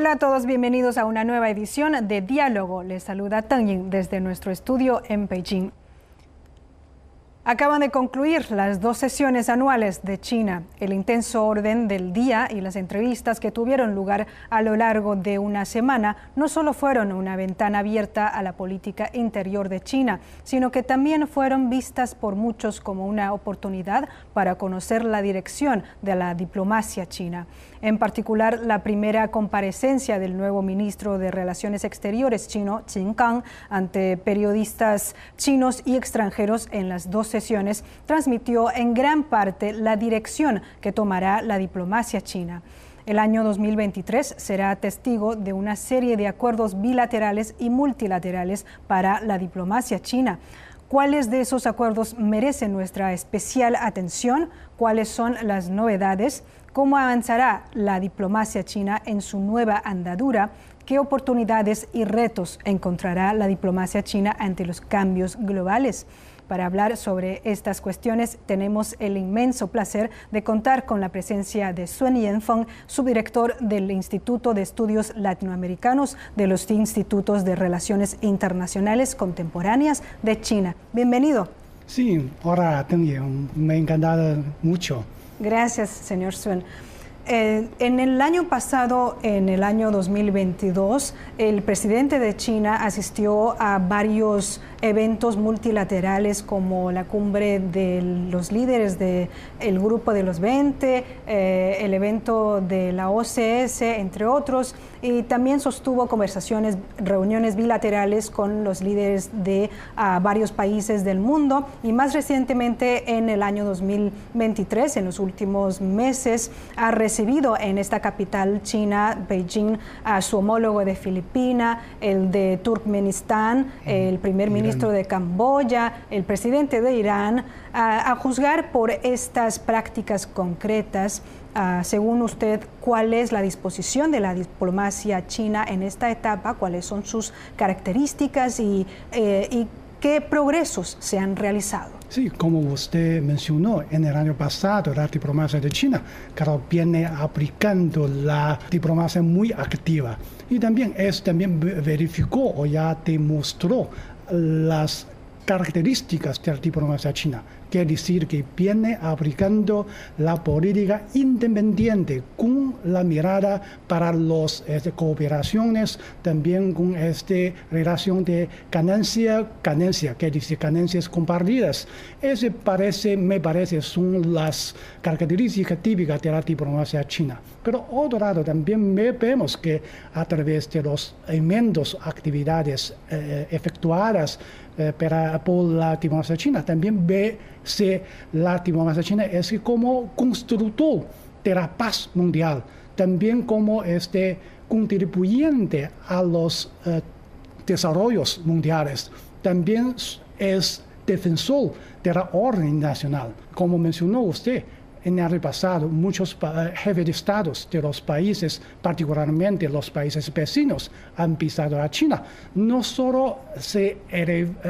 Hola a todos, bienvenidos a una nueva edición de Diálogo. Les saluda Tang Yin desde nuestro estudio en Beijing. Acaban de concluir las dos sesiones anuales de China. El intenso orden del día y las entrevistas que tuvieron lugar a lo largo de una semana no solo fueron una ventana abierta a la política interior de China, sino que también fueron vistas por muchos como una oportunidad para conocer la dirección de la diplomacia china en particular la primera comparecencia del nuevo ministro de Relaciones Exteriores chino, Qin Gang, ante periodistas chinos y extranjeros en las dos sesiones, transmitió en gran parte la dirección que tomará la diplomacia china. El año 2023 será testigo de una serie de acuerdos bilaterales y multilaterales para la diplomacia china. ¿Cuáles de esos acuerdos merecen nuestra especial atención? ¿Cuáles son las novedades? Cómo avanzará la diplomacia china en su nueva andadura, qué oportunidades y retos encontrará la diplomacia china ante los cambios globales. Para hablar sobre estas cuestiones tenemos el inmenso placer de contar con la presencia de Sun Yanfeng, subdirector del Instituto de Estudios Latinoamericanos de los Institutos de Relaciones Internacionales Contemporáneas de China. Bienvenido. Sí, ahora también me encantado mucho. Gracias, señor Suen. Eh, en el año pasado, en el año 2022, el presidente de China asistió a varios eventos multilaterales como la cumbre de los líderes del grupo de los 20, eh, el evento de la OCS, entre otros, y también sostuvo conversaciones, reuniones bilaterales con los líderes de varios países del mundo y más recientemente en el año 2023, en los últimos meses, ha recibido en esta capital china, Beijing, a su homólogo de Filipina, el de Turkmenistán, el primer ministro de Camboya, el presidente de Irán, a, juzgar por estas prácticas concretas. según usted, ¿cuál es la disposición de la diplomacia china en esta etapa? ¿Cuáles son sus características y, eh, y qué progresos se han realizado? Sí, como usted mencionó, en el año pasado la diplomacia de China claro, viene aplicando la diplomacia muy activa. Y también es también verificó o ya demostró las características de la diplomacia china. Quiere decir que viene aplicando la política independiente con la mirada para las este, cooperaciones, también con esta relación de ganancia, ganancia, quiere decir ganancias compartidas. Ese parece, me parece, son las características típicas de la diplomacia china. Pero otro lado también vemos que a través de los inmensos actividades eh, efectuadas eh, por la diplomacia china, también ve si la diplomacia china es como constructor de la paz mundial, también como este contribuyente a los eh, desarrollos mundiales, también es defensor de la orden nacional, como mencionó usted en el pasado, muchos jefes de estados de los países, particularmente los países vecinos, han pisado a China. No solo se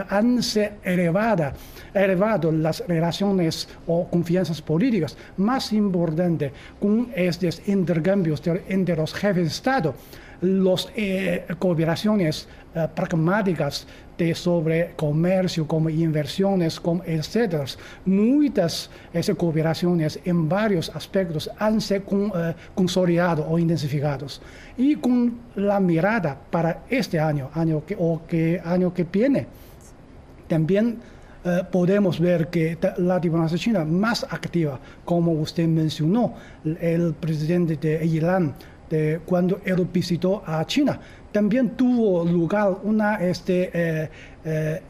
han se elevado, elevado las relaciones o confianzas políticas, más importante con estos intercambios entre los jefes de estado, las eh, cooperaciones eh, pragmáticas de sobre comercio, como inversiones, como etcétera. Muchas esas cooperaciones en varios aspectos han sido eh, consolidados o intensificados. Y con la mirada para este año, año o que año que viene, también eh, podemos ver que la diplomacia china más activa, como usted mencionó, el presidente de Irán, cuando él visitó a China, también tuvo lugar un este, eh, eh,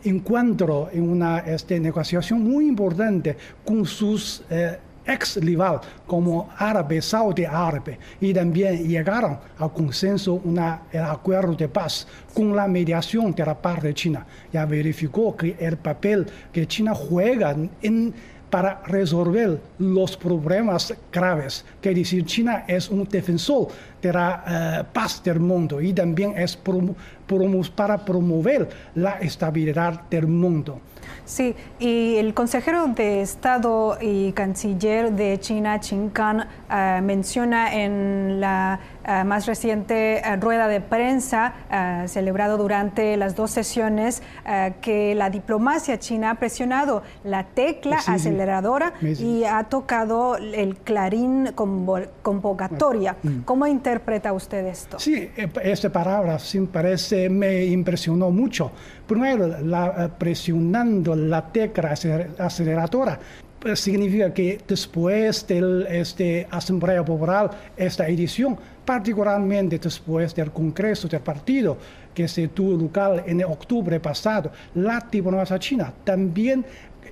una este, negociación muy importante con sus eh, ex rival como árabe, saudí árabe, y también llegaron a consenso un acuerdo de paz con la mediación de la parte de China. Ya verificó que el papel que China juega en para resolver los problemas graves. Que decir, China es un defensor de la eh, paz del mundo y también es para promover la estabilidad del mundo. Sí, y el consejero de Estado y canciller de China, Qin Kan, eh, menciona en la eh, más reciente eh, rueda de prensa celebrado durante las dos sesiones que la diplomacia china ha presionado la tecla aceleradora y ha tocado el clarín convocatoria. Mm. ¿Cómo interpreta usted esto? Sí, esta palabra sí parece me impresionó mucho. Primero, la, presionando la tecla aceleradora pues, significa que después de este Asamblea Popular, esta edición, particularmente después del Congreso del Partido que se tuvo lugar en octubre pasado, la diplomacia china también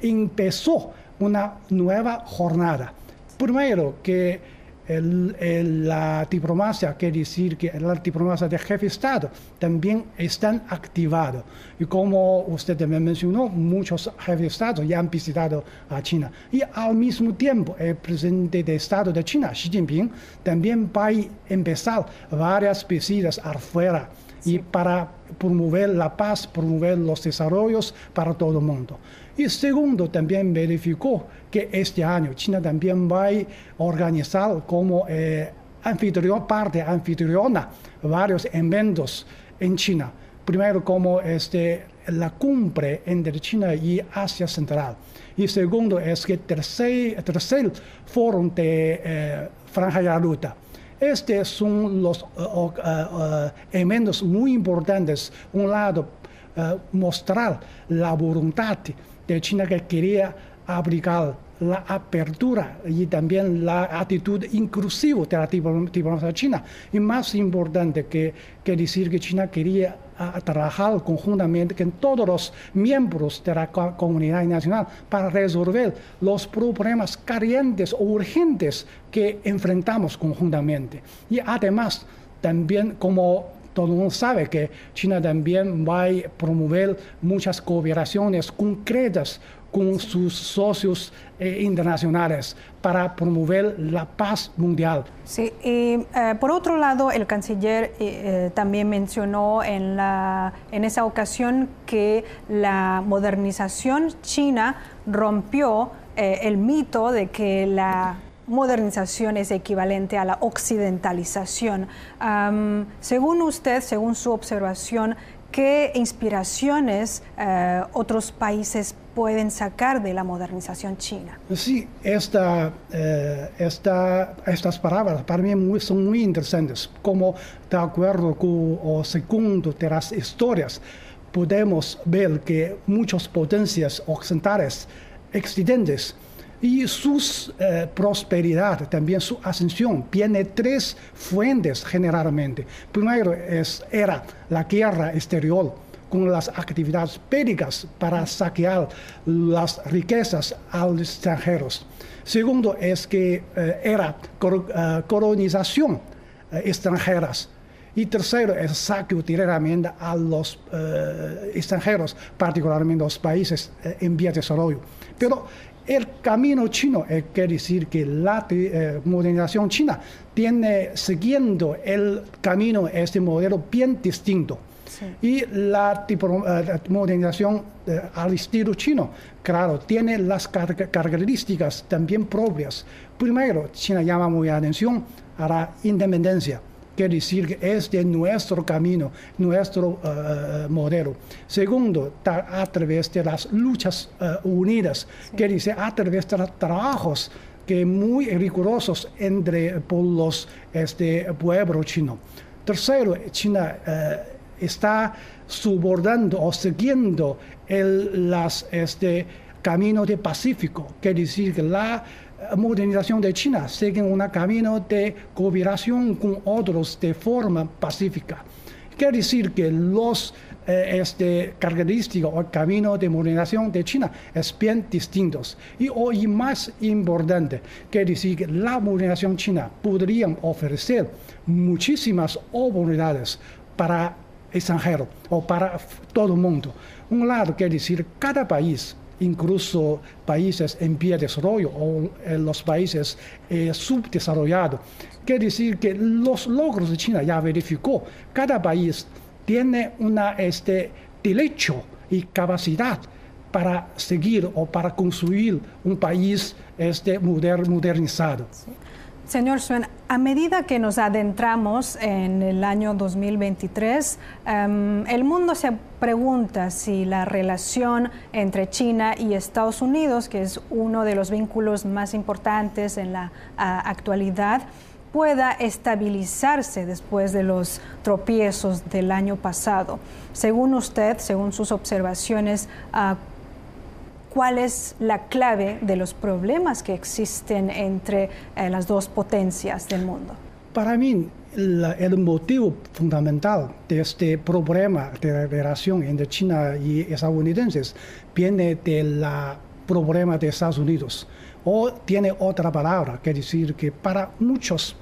empezó una nueva jornada. Primero que la diplomacia, quiere decir que la diplomacia de jefe de Estado también están activados. Y como usted me mencionó, muchos jefes de Estado ya han visitado a China. Y al mismo tiempo, el presidente de Estado de China, Xi Jinping, también va a empezar varias visitas afuera y para promover la paz, promover los desarrollos para todo el mundo. Y segundo, también verificó que este año China también va a organizar como eh, anfitrión, parte anfitriona varios eventos en China. Primero como este, la cumbre entre China y Asia Central. Y segundo es que tercer, tercer foro de eh, Franja de Ruta. Estos son los uh, eventos muy importantes. Un lado, mostrar la voluntad de China que quería aplicar la apertura y también la actitud inclusiva de la diplomacia china. Y más importante que, que decir que China quería trabajar conjuntamente con todos los miembros de la comunidad nacional para resolver los problemas calientes o urgentes que enfrentamos conjuntamente. Y además, también como todo el mundo sabe que China también va a promover muchas cooperaciones concretas con sus socios eh, internacionales para promover la paz mundial. Sí, y eh, por otro lado, el canciller eh, también mencionó en, la, en esa ocasión que la modernización china rompió el mito de que la modernización es equivalente a la occidentalización. según usted, según su observación, ¿qué inspiraciones eh, otros países pueden sacar de la modernización china? Sí, esta, eh, esta, estas palabras para mí son muy interesantes, como de acuerdo con o segundo de las historias, podemos ver que muchas potencias occidentales existentes y su eh, prosperidad, también su ascensión, tiene tres fuentes generalmente. Primero es, era la guerra exterior con las actividades bélicas para saquear las riquezas a los extranjeros. Segundo es que eh, era eh, colonización extranjeras. Y tercero es saqueo directamente a los extranjeros, particularmente los países en vía de desarrollo. Pero el camino chino eh, quiere decir que la eh, modernización china tiene siguiendo el camino, este modelo bien distinto. Y la eh, modernización al estilo chino, claro, tiene las características también propias. Primero, China llama muy atención a la independencia quiere decir que es de nuestro camino, nuestro eh, eh, modelo. Segundo, a través de las luchas eh, unidas, quiere decir a través de los trabajos que muy rigurosos entre por los este pueblo chino. Tercero, China está subordando o siguiendo el las, este, camino de Pacífico, quiere decir que la modernización de China sigue un camino de cooperación con otros de forma pacífica. Quiere decir que los eh, este, características o camino de modernización de China es bien distintos. Y hoy más importante, quiere decir que la modernización china podría ofrecer muchísimas oportunidades para extranjeros o para todo el mundo. Un lado quiere decir cada país incluso países en pie de desarrollo o en los países eh, subdesarrollados. Quiere decir que los logros de China ya verificó, cada país tiene una, este, derecho y capacidad para seguir o para construir un país este, modernizado. Señor Suen, a medida que nos adentramos en el año 2023, em, el mundo se pregunta si la relación entre China y Estados Unidos, que es uno de los vínculos más importantes en la actualidad, pueda estabilizarse después de los tropiezos del año pasado. Según usted, según sus observaciones, ah, ¿cuál es la clave de los problemas que existen entre eh, las dos potencias del mundo? Para mí, el motivo fundamental de este problema de relación entre China y estadounidenses viene del problema de Estados Unidos o tiene otra palabra, que decir que para muchos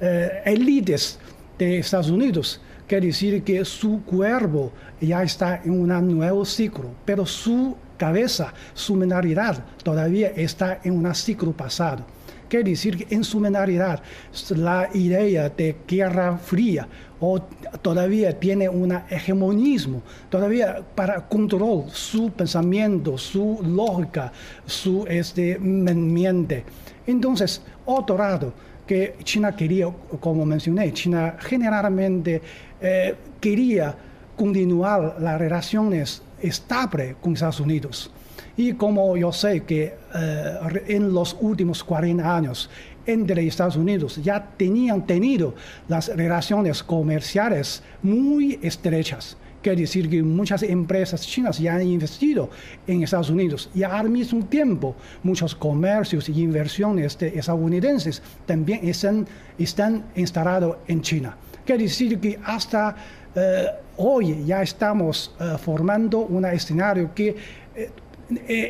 eh, élites de Estados Unidos, quiere decir que su cuerpo ya está en un nuevo ciclo, pero su cabeza, su mentalidad todavía está en un ciclo pasado. Quiere decir que en su mentalidad la idea de guerra fría o todavía tiene un hegemonismo, todavía para control su pensamiento, su lógica, su este, mente. Entonces, otro lado, que China quería, como mencioné, China generalmente eh, quería continuar las relaciones estables con Estados Unidos. Y como yo sé que eh, en los últimos 40 años entre Estados Unidos ya tenían tenido las relaciones comerciales muy estrechas. Quiere decir que muchas empresas chinas ya han investido en Estados Unidos y al mismo tiempo muchos comercios y inversiones estadounidenses también están, están instalados en China. Quiere decir que hasta eh, hoy ya estamos eh, formando un escenario que eh,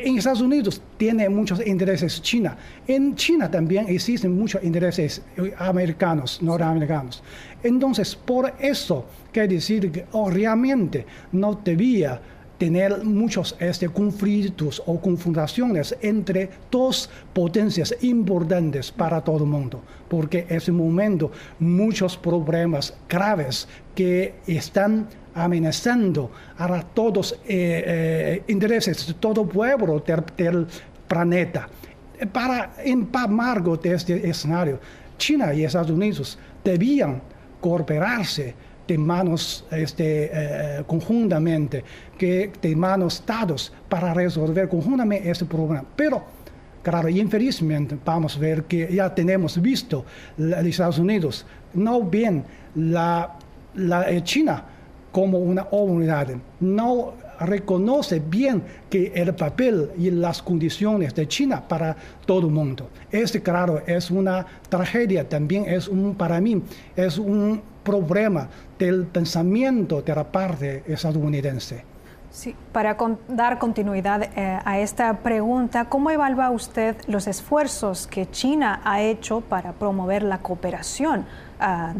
en Estados Unidos tiene muchos intereses China. En China también existen muchos intereses americanos, norteamericanos. Entonces, por eso quiere decir que obviamente no debía tener muchos este, conflictos o confrontaciones entre dos potencias importantes para todo el mundo, porque en ese momento muchos problemas graves que están amenazando a todos los eh, eh, intereses de todo pueblo del, planeta. Para marco de este escenario, China y Estados Unidos debían cooperarse de manos este, eh, conjuntamente, que de manos dados para resolver conjuntamente este problema. Pero, claro, infelizmente vamos a ver que ya tenemos visto los Estados Unidos, no bien la, la China, como una unidad. No reconoce bien que el papel y las condiciones de China para todo el mundo. Este, claro, es una tragedia, también es un, para mí, es un problema del pensamiento de la parte estadounidense. Sí, para dar continuidad eh, a esta pregunta, ¿cómo evalúa usted los esfuerzos que China ha hecho para promover la cooperación ah,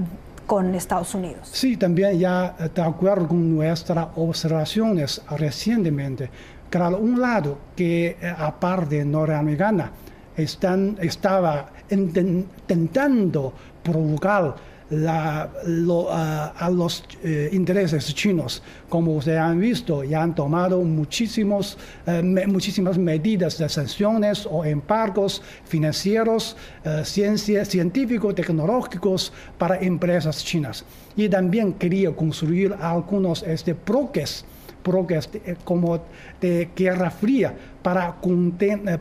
con Estados Unidos. Sí, también ya de acuerdo con nuestras observaciones recientemente, claro, un lado que eh, aparte norteamericana están, estaba intentando provocar la, a, los eh, intereses chinos. Como ustedes han visto, ya han tomado muchísimos, eh, muchísimas medidas de sanciones o embargos financieros, eh, científicos, tecnológicos para empresas chinas. Y también quería construir algunos este, como de guerra fría para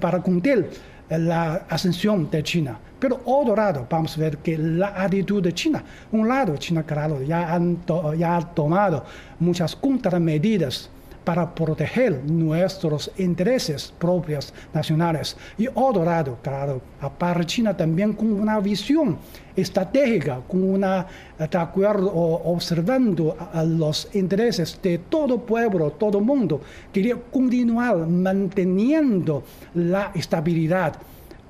para contener la ascensión de China. Pero otro lado, vamos a ver que la actitud de China, un lado, China, claro, ya, ha tomado muchas contramedidas para proteger nuestros intereses propios nacionales. Y otro lado, claro, aparte China también con una visión estratégica, con una, de acuerdo, observando los intereses de todo pueblo, todo mundo, quería continuar manteniendo la estabilidad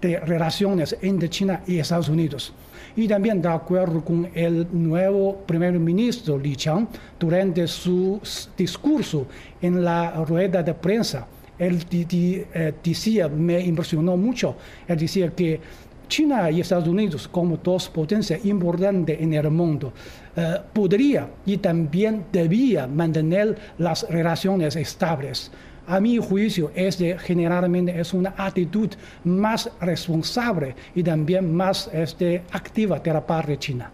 de relaciones entre China y Estados Unidos. Y también de acuerdo con el nuevo primer ministro Li Qiang, durante su discurso en la rueda de prensa, él eh, decía, me impresionó mucho, él decía que China y Estados Unidos, como dos potencias importantes en el mundo, eh, podría y también debía mantener las relaciones estables. A mi juicio, es generalmente es una actitud más responsable y también más este, activa de la parte china.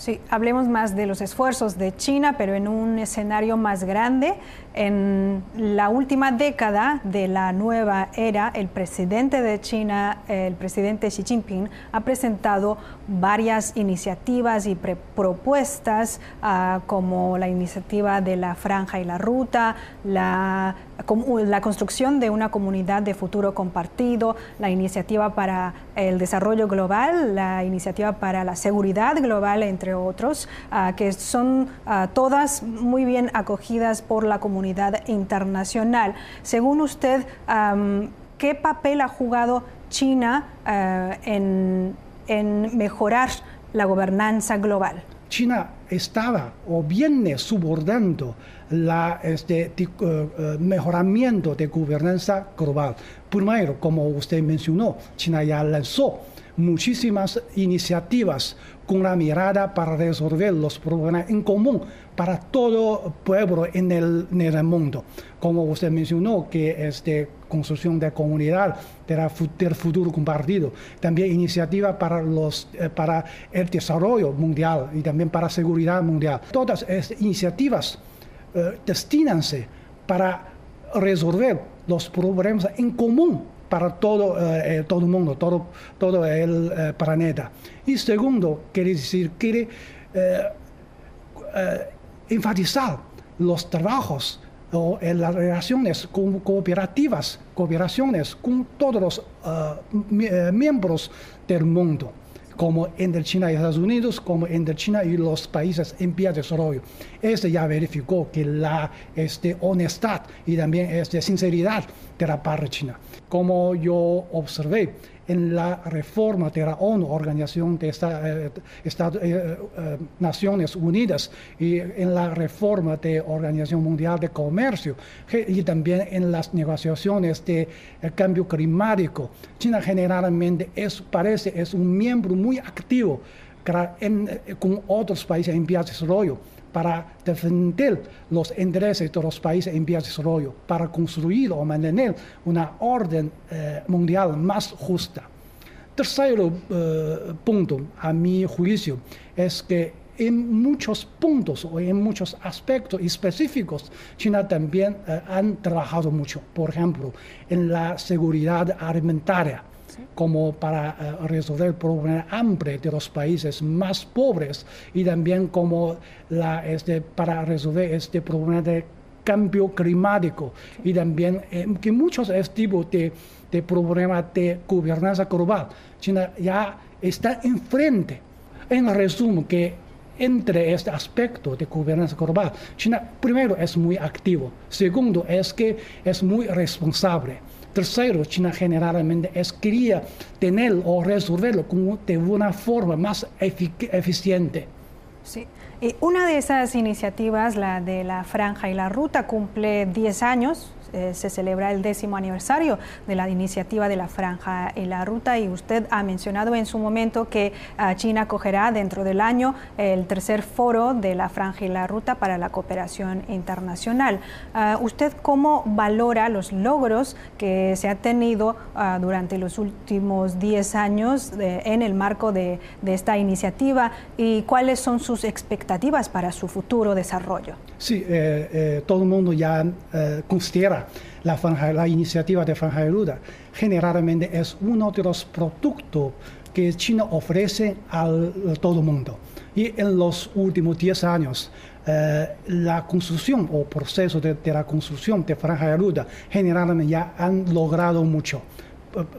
Sí, hablemos más de los esfuerzos de China, pero en un escenario más grande. En la última década de la nueva era, el presidente de China, el presidente Xi Jinping, ha presentado varias iniciativas y propuestas, ah, como la iniciativa de la franja y la ruta, la construcción de una comunidad de futuro compartido, la iniciativa para el desarrollo global, la iniciativa para la seguridad global, entre otros, ah, que son ah, todas muy bien acogidas por la comunidad internacional. Según usted, ¿qué papel ha jugado China ah, en mejorar la gobernanza global? China estaba o viene subordando la este, eh, eh, mejoramiento de gobernanza global. Primero, como usted mencionó, China ya lanzó muchísimas iniciativas con la mirada para resolver los problemas en común para todo pueblo en el, en el mundo. Como usted mencionó, que es de construcción de comunidad, del futuro compartido. También iniciativa para, los, eh, para el desarrollo mundial y también para seguridad mundial. Todas estas iniciativas eh, destinanse para resolver los problemas en común para todo, eh, todo el mundo, todo, todo el planeta. Y segundo, quiere decir, quiere enfatizar los trabajos o las relaciones cooperativas, cooperaciones con todos los eh, miembros del mundo, como entre China y Estados Unidos, como entre China y los países en vía de desarrollo. Este ya verificó que la este, honestidad y también este, sinceridad de la parte china. Como yo observé, en la reforma de la ONU, Organización de eh, eh, eh, Naciones Unidas, y en la reforma de Organización Mundial de Comercio, y también en las negociaciones de cambio climático. China generalmente es, parece es un miembro muy activo con otros países en vías de desarrollo para defender los intereses de los países en vías de desarrollo, para construir o mantener una orden eh, mundial más justa. Tercer eh, punto, a mi juicio, es que en muchos puntos o en muchos aspectos específicos, China también eh, han trabajado mucho. Por ejemplo, en la seguridad alimentaria como para eh, resolver el problema hambre de los países más pobres y también como este, para resolver este problema de cambio climático y también eh, que muchos tipos de, de problemas de gobernanza global. China ya está enfrente. En resumen, que entre este aspecto de gobernanza global, China primero es muy activo, segundo es que es muy responsable. Tercero, China generalmente es quería tener o resolverlo de una forma más eficiente. Sí. Una de esas iniciativas, la de la franja y la ruta, cumple 10 años, eh, se celebra el décimo aniversario de la iniciativa de la franja y la ruta. Y usted ha mencionado en su momento que ah, China acogerá dentro del año el tercer foro de la franja y la ruta para la cooperación internacional. Ah, ¿Usted cómo valora los logros que se han tenido ah, durante los últimos 10 años en el marco de, esta iniciativa y cuáles son sus expectativas para su futuro desarrollo? Sí, eh, eh, todo el mundo ya considera la, iniciativa de Franja Ruta generalmente es uno de los productos que China ofrece a todo el mundo. Y en los últimos 10 años, eh, la construcción o proceso de, la construcción de Franja de generalmente ya han logrado mucho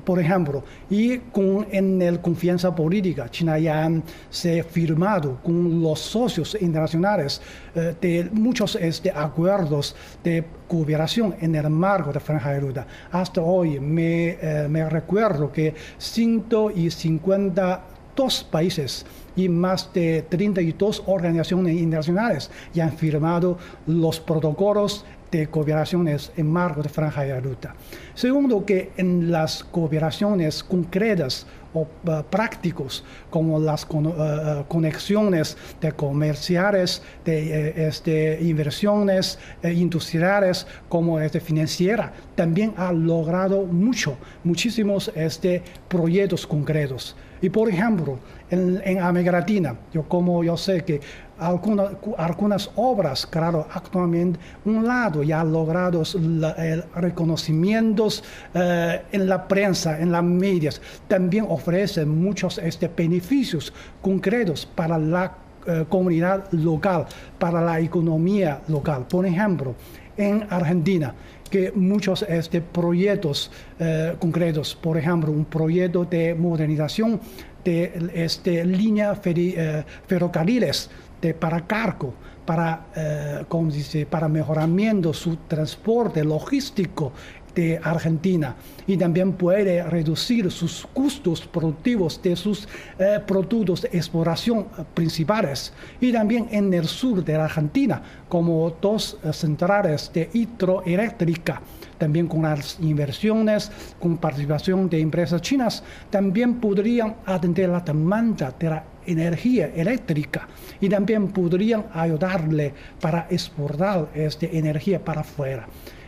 por ejemplo, y con, en el confianza política, China ya se ha firmado con los socios internacionales eh, de muchos este, acuerdos de cooperación en el marco de Franja de Ruta. Hasta hoy me, eh, me recuerdo que 152 países y más de 32 organizaciones internacionales ya han firmado los protocolos de cooperaciones en marco de franja de ruta. Segundo, que en las cooperaciones concretas o uh, prácticos como las uh, uh, conexiones de comerciales, de eh, este, inversiones eh, industriales como este, financiera, también ha logrado mucho, muchísimos este, proyectos concretos. Y por ejemplo, en, en América Latina, yo como yo sé que algunas, obras, claro, actualmente un lado ya ha logrado el reconocimientos eh, en la prensa, en las medias, también ofrecen muchos este, beneficios concretos para la eh, comunidad local, para la economía local. Por ejemplo, en Argentina, que muchos este, proyectos eh, concretos, por ejemplo, un proyecto de modernización de este, línea eh, ferrocarriles de para cargo, para, eh, dice, para mejoramiento su transporte logístico de Argentina. Y también puede reducir sus costos productivos de sus eh, productos de exploración principales. Y también en el sur de Argentina como dos centrales de hidroeléctrica también con las inversiones, con participación de empresas chinas, también podrían atender la demanda de la energía eléctrica y también podrían ayudarle para exportar esta energía para afuera.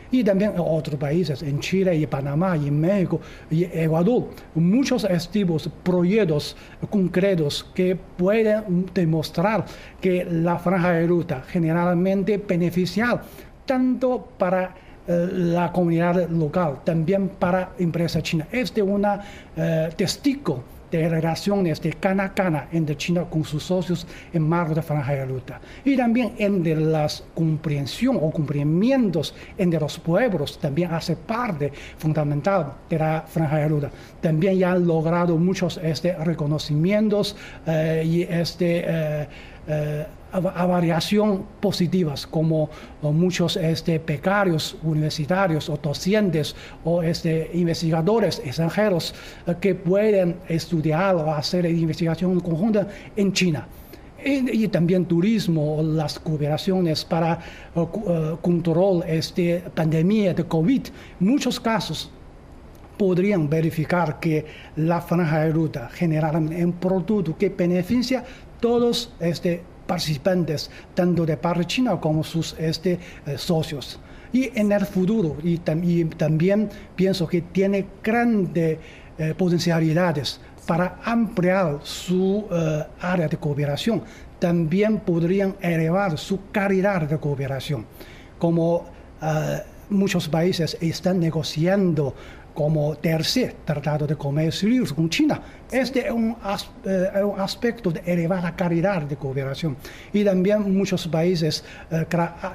Y también en otros países, en Chile y Panamá y México y Ecuador, muchos estos proyectos concretos que pueden demostrar que la franja de ruta generalmente beneficial tanto para la comunidad local, también para empresa china. Es de una eh, testigo de relaciones de cana a cana entre China con sus socios en marco de franja de ruta. Y también entre la comprensión o cumplimientos entre los pueblos también hace parte fundamental de la franja de ruta. También ya han logrado muchos este, reconocimientos eh, y este a, variación positivas, como muchos este, becarios universitarios o docentes o este, investigadores extranjeros eh, que pueden estudiar o hacer investigación conjunta en China. Y, también turismo, las cooperaciones para uh, control este pandemia de COVID. Muchos casos podrían verificar que la franja de ruta genera un producto que beneficia todos este, participantes, tanto de parte china como sus este, eh, socios. Y en el futuro, y, también pienso que tiene grandes eh, potencialidades para ampliar su eh, área de cooperación. También podrían elevar su calidad de cooperación. Como muchos países están negociando como tercer tratado de comercio libre con China. Este es un, eh, un, aspecto de elevada calidad de cooperación. Y también muchos países eh,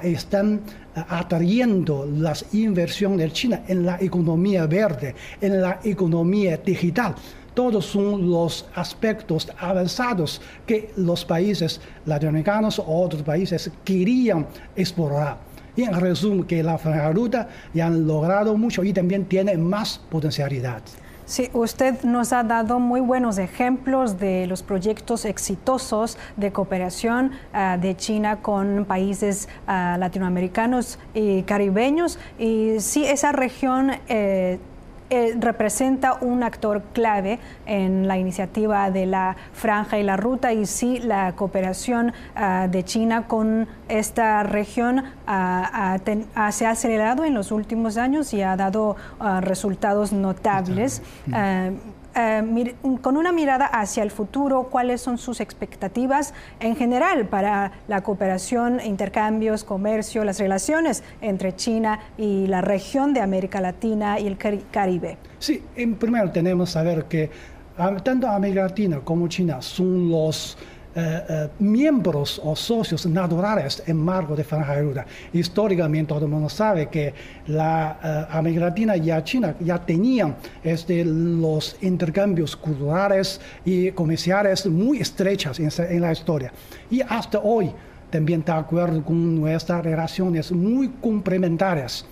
están eh, atrayendo las inversiones de China en la economía verde, en la economía digital. Todos son los aspectos avanzados que los países latinoamericanos o otros países querían explorar. Y en resumen, que la ruta ya han logrado mucho y también tiene más potencialidad. Sí, usted nos ha dado muy buenos ejemplos de los proyectos exitosos de cooperación uh, de China con países uh, latinoamericanos y caribeños. Y sí, esa región eh, eh, representa un actor clave en la iniciativa de la franja y la ruta y sí la cooperación ah, de China con esta región ah, se ha acelerado en los últimos años y ha dado ah, resultados notables. Eh, con una mirada hacia el futuro, cuáles son sus expectativas en general para la cooperación, intercambios, comercio, las relaciones entre China y la región de América Latina y el Caribe. Sí, en primero tenemos que saber que tanto América Latina como China son los eh, eh, miembros o socios naturales en marco de Franja de Ruta. Históricamente todo el mundo sabe que la eh, América Latina y China ya tenían este, los intercambios culturales y comerciales muy estrechas en, en la historia. Y hasta hoy también de acuerdo con nuestras relaciones muy complementarias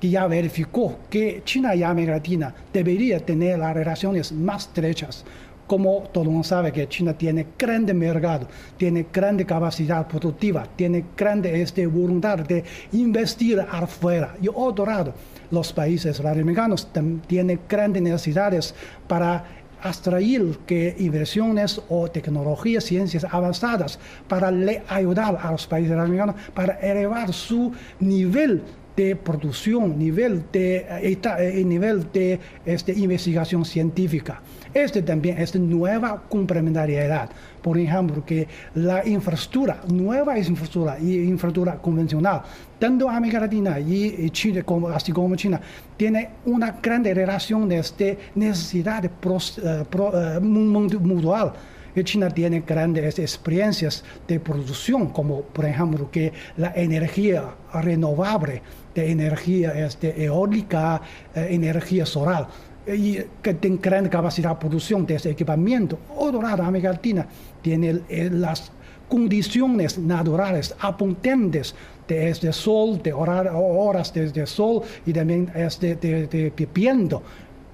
que ya verificó que China y América Latina deberían tener las relaciones más estrechas como todo el mundo sabe que China tiene grande mercado, tiene grande capacidad productiva, tiene grande este, voluntad de investir afuera. Y otro lado, los países latinoamericanos tienen grandes necesidades para atraer que inversiones o tecnologías, ciencias avanzadas para ayudar a los países americanos para elevar su nivel de producción, nivel de, eh, eh, nivel de este, investigación científica. Este también es nueva complementariedad. Por ejemplo, que la infraestructura, nueva infraestructura y infraestructura convencional, tanto América Latina y Chile, como, así como China, tiene una gran relación de este necesidad de uh, mutual China tiene grandes experiencias de producción, como por ejemplo que la energía renovable, de energía este, eólica, eh, energía solar, y que tiene gran capacidad de producción de ese equipamiento. Otro lado, América Latina tiene las condiciones naturales abundantes de este sol, de horas de, sol y también este, de, de, de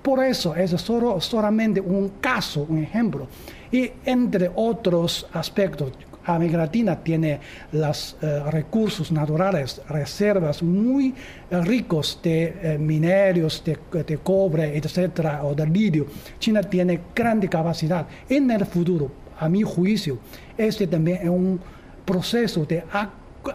Por eso es solo, solamente un caso, un ejemplo. Y entre otros aspectos, América Latina tiene los eh, recursos naturales, reservas muy eh, ricos de eh, minerios, de, cobre, etcétera, o de lidio. China tiene grande capacidad. En el futuro, a mi juicio, este también es un proceso de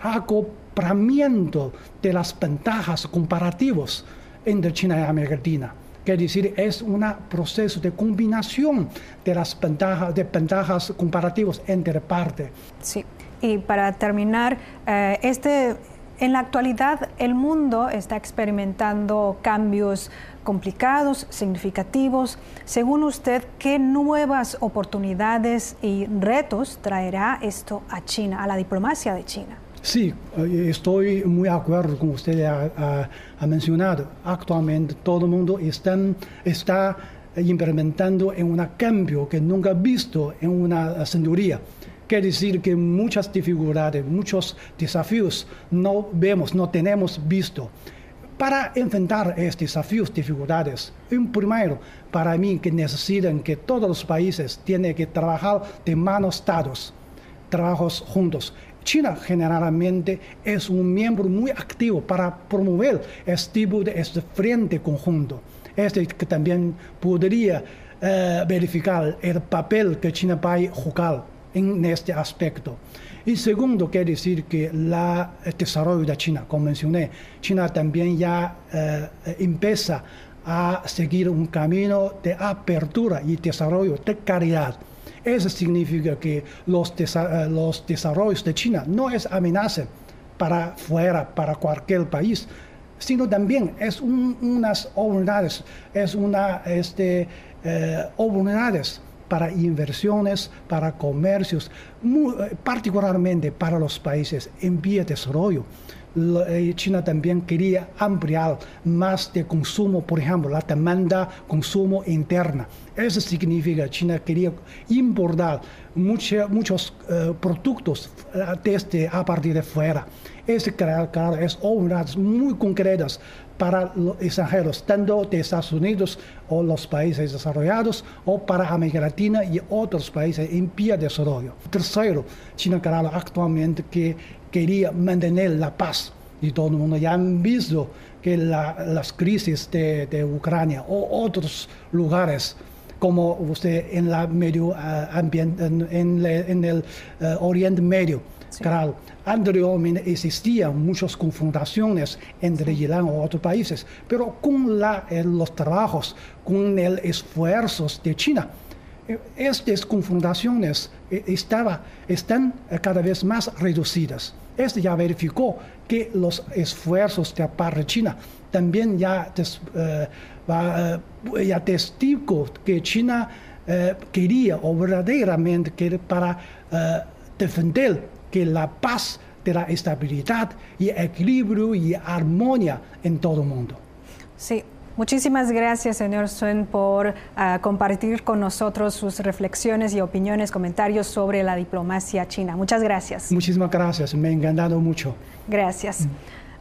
acoplamiento de las ventajas comparativas entre China y América Latina. Quiere decir, es un proceso de combinación de las ventajas, de ventajas comparativas entre partes. Sí, y para terminar, eh, este, en la actualidad el mundo está experimentando cambios complicados, significativos. Según usted, ¿qué nuevas oportunidades y retos traerá esto a China, a la diplomacia de China? Sí, eh, estoy muy de acuerdo con usted ha, mencionado. Actualmente todo el mundo está, está implementando en un cambio que nunca ha visto en una señoría. Quiere decir que muchas dificultades, muchos desafíos no vemos, no tenemos visto. Para enfrentar estos desafíos, dificultades, en primero, para mí que necesitan que todos los países tienen que trabajar de manos dados, trabajos juntos. China generalmente es un miembro muy activo para promover este tipo de este frente conjunto. Este que también podría eh, verificar el papel que China puede jugar en este aspecto. Y segundo, quiere decir que el desarrollo de China, como mencioné, China también ya eh, empieza a seguir un camino de apertura y desarrollo de calidad eso significa que los, eh, los desarrollos de China no es amenaza para fuera, para cualquier país, sino también es unas oportunidades, es una este, eh, oportunidades para inversiones, para comercios, eh, particularmente para los países en vía de desarrollo. Eh, China también quería ampliar más de consumo, por ejemplo, la demanda consumo interna. Eso significa que China quería importar muchos eh, productos eh, desde a partir de fuera. Es, claro, es obras muy concretas para los extranjeros, tanto de Estados Unidos o los países desarrollados, o para América Latina y otros países en vía de desarrollo. Tercero, China, claro, actualmente que quería mantener la paz. Y todo el mundo ya han visto que las crisis de, Ucrania o otros lugares como usted en la medio eh, ambiente, en, el eh, Oriente Medio, claro, anteriormente existían muchas confrontaciones entre Irán y otros países, pero con la, eh, los trabajos, con el esfuerzo de China, estas confrontaciones estaba, están cada vez más reducidas. Este ya verificó que los esfuerzos de parte de China también ya, eh, eh, ya testigo que China eh, quería o verdaderamente quería para defender que la paz de la estabilidad y equilibrio y armonía en todo el mundo. Sí, Muchísimas gracias, señor Sun, por ah, compartir con nosotros sus reflexiones y opiniones, comentarios sobre la diplomacia china. Muchas gracias. Muchísimas gracias, me ha encantado mucho. Gracias. Mm.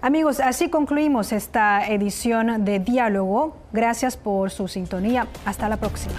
Amigos, así concluimos esta edición de Diálogo. Gracias por su sintonía. Hasta la próxima.